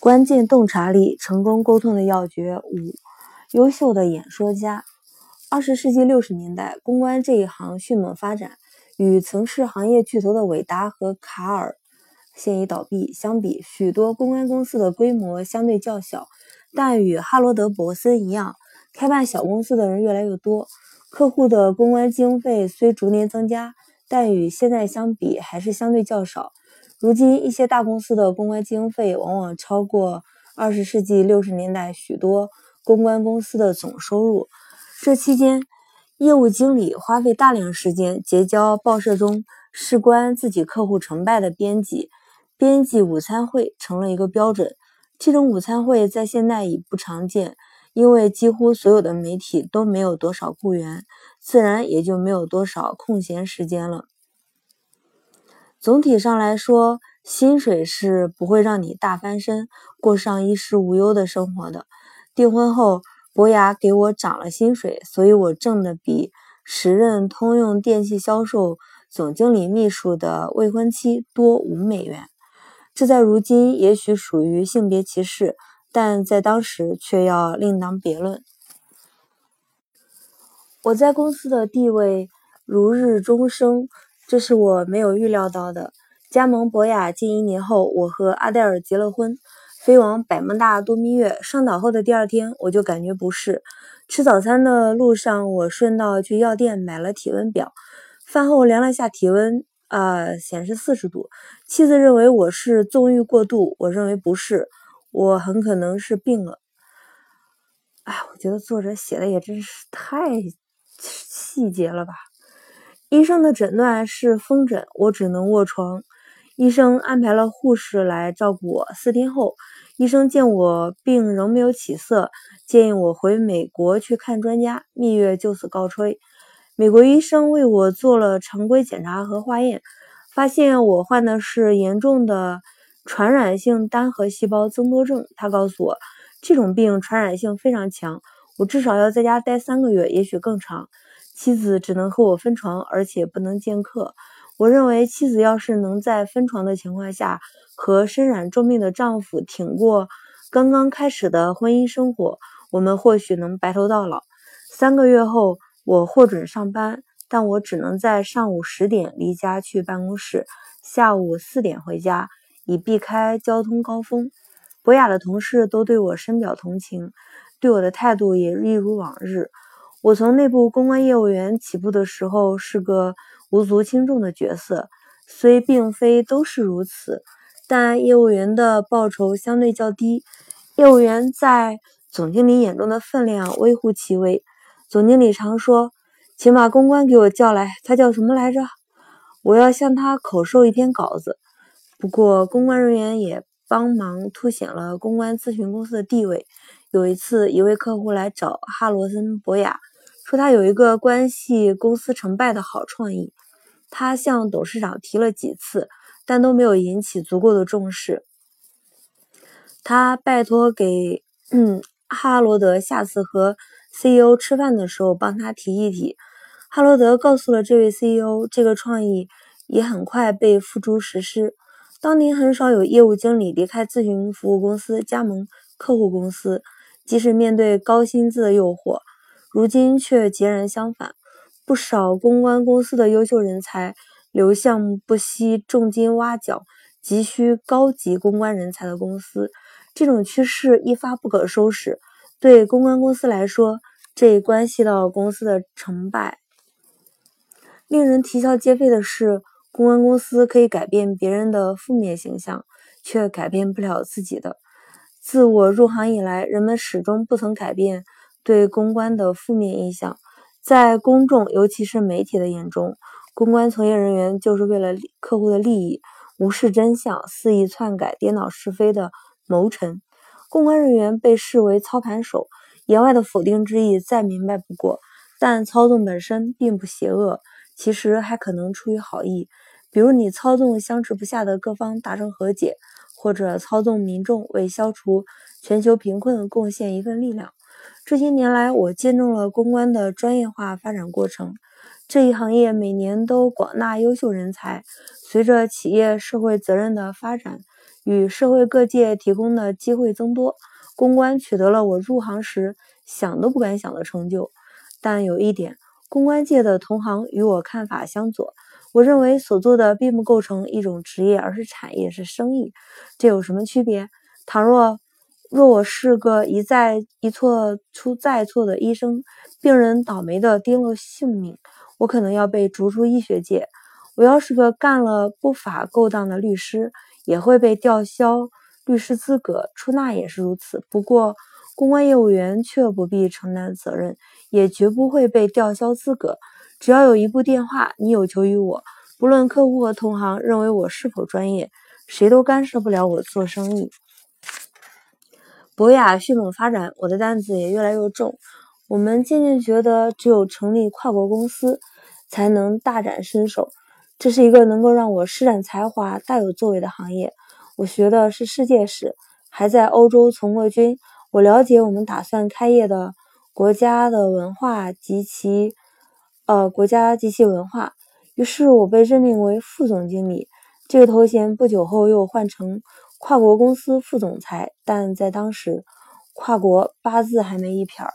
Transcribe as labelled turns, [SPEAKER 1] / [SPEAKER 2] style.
[SPEAKER 1] 关键洞察力，成功沟通的要诀五：优秀的演说家。二十世纪六十年代，公关这一行迅猛发展，与曾是行业巨头的伟达和卡尔现已倒闭相比，许多公关公司的规模相对较小，但与哈罗德·伯森一样，开办小公司的人越来越多。客户的公关经费虽逐年增加，但与现在相比还是相对较少。如今，一些大公司的公关经费往往超过二十世纪六十年代许多公关公司的总收入。这期间，业务经理花费大量时间结交报社中事关自己客户成败的编辑，编辑午餐会成了一个标准。这种午餐会在现在已不常见，因为几乎所有的媒体都没有多少雇员，自然也就没有多少空闲时间了。总体上来说，薪水是不会让你大翻身、过上衣食无忧的生活的。订婚后，博雅给我涨了薪水，所以我挣的比时任通用电气销售总经理秘书的未婚妻多五美元。这在如今也许属于性别歧视，但在当时却要另当别论。我在公司的地位如日中升。这是我没有预料到的。加盟博雅近一年后，我和阿黛尔结了婚，飞往百慕大度蜜月。上岛后的第二天，我就感觉不适。吃早餐的路上，我顺道去药店买了体温表。饭后量了下体温，啊，显示四十度。妻子认为我是纵欲过度，我认为不是，我很可能是病了。哎，我觉得作者写的也真是太细节了吧。医生的诊断是风疹，我只能卧床。医生安排了护士来照顾我。四天后，医生见我病仍没有起色，建议我回美国去看专家。蜜月就此告吹。美国医生为我做了常规检查和化验，发现我患的是严重的传染性单核细胞增多症。他告诉我，这种病传染性非常强，我至少要在家待三个月，也许更长。妻子只能和我分床，而且不能见客。我认为，妻子要是能在分床的情况下和身染重病的丈夫挺过刚刚开始的婚姻生活，我们或许能白头到老。三个月后，我获准上班，但我只能在上午十点离家去办公室，下午四点回家，以避开交通高峰。博雅的同事都对我深表同情，对我的态度也一如往日。我从内部公关业务员起步的时候是个无足轻重的角色，虽并非都是如此，但业务员的报酬相对较低。业务员在总经理眼中的分量微乎其微。总经理常说：“请把公关给我叫来，他叫什么来着？我要向他口授一篇稿子。”不过，公关人员也帮忙凸显了公关咨询公司的地位。有一次，一位客户来找哈罗森博雅。说他有一个关系公司成败的好创意，他向董事长提了几次，但都没有引起足够的重视。他拜托给嗯哈罗德下次和 CEO 吃饭的时候帮他提一提。哈罗德告诉了这位 CEO，这个创意也很快被付诸实施。当年很少有业务经理离开咨询服务公司加盟客户公司，即使面对高薪资的诱惑。如今却截然相反，不少公关公司的优秀人才流向不惜重金挖角、急需高级公关人才的公司。这种趋势一发不可收拾。对公关公司来说，这关系到公司的成败。令人啼笑皆非的是，公关公司可以改变别人的负面形象，却改变不了自己的。自我入行以来，人们始终不曾改变。对公关的负面印象，在公众尤其是媒体的眼中，公关从业人员就是为了客户的利益，无视真相、肆意篡改、颠倒是非的谋臣。公关人员被视为操盘手，言外的否定之意再明白不过。但操纵本身并不邪恶，其实还可能出于好意，比如你操纵相持不下的各方达成和解，或者操纵民众为消除全球贫困贡献一份力量。这些年来，我见证了公关的专业化发展过程。这一行业每年都广纳优秀人才。随着企业社会责任的发展，与社会各界提供的机会增多，公关取得了我入行时想都不敢想的成就。但有一点，公关界的同行与我看法相左。我认为所做的并不构成一种职业，而是产业，是生意。这有什么区别？倘若若我是个一再一错出再错的医生，病人倒霉的丢了性命，我可能要被逐出医学界。我要是个干了不法勾当的律师，也会被吊销律师资格。出纳也是如此。不过，公关业务员却不必承担责任，也绝不会被吊销资格。只要有一部电话，你有求于我，不论客户和同行认为我是否专业，谁都干涉不了我做生意。博雅迅猛发展，我的担子也越来越重。我们渐渐觉得，只有成立跨国公司，才能大展身手。这是一个能够让我施展才华、大有作为的行业。我学的是世界史，还在欧洲从过军。我了解我们打算开业的国家的文化及其。呃，国家及其文化。于是我被任命为副总经理，这个头衔不久后又换成跨国公司副总裁。但在当时，跨国八字还没一撇儿。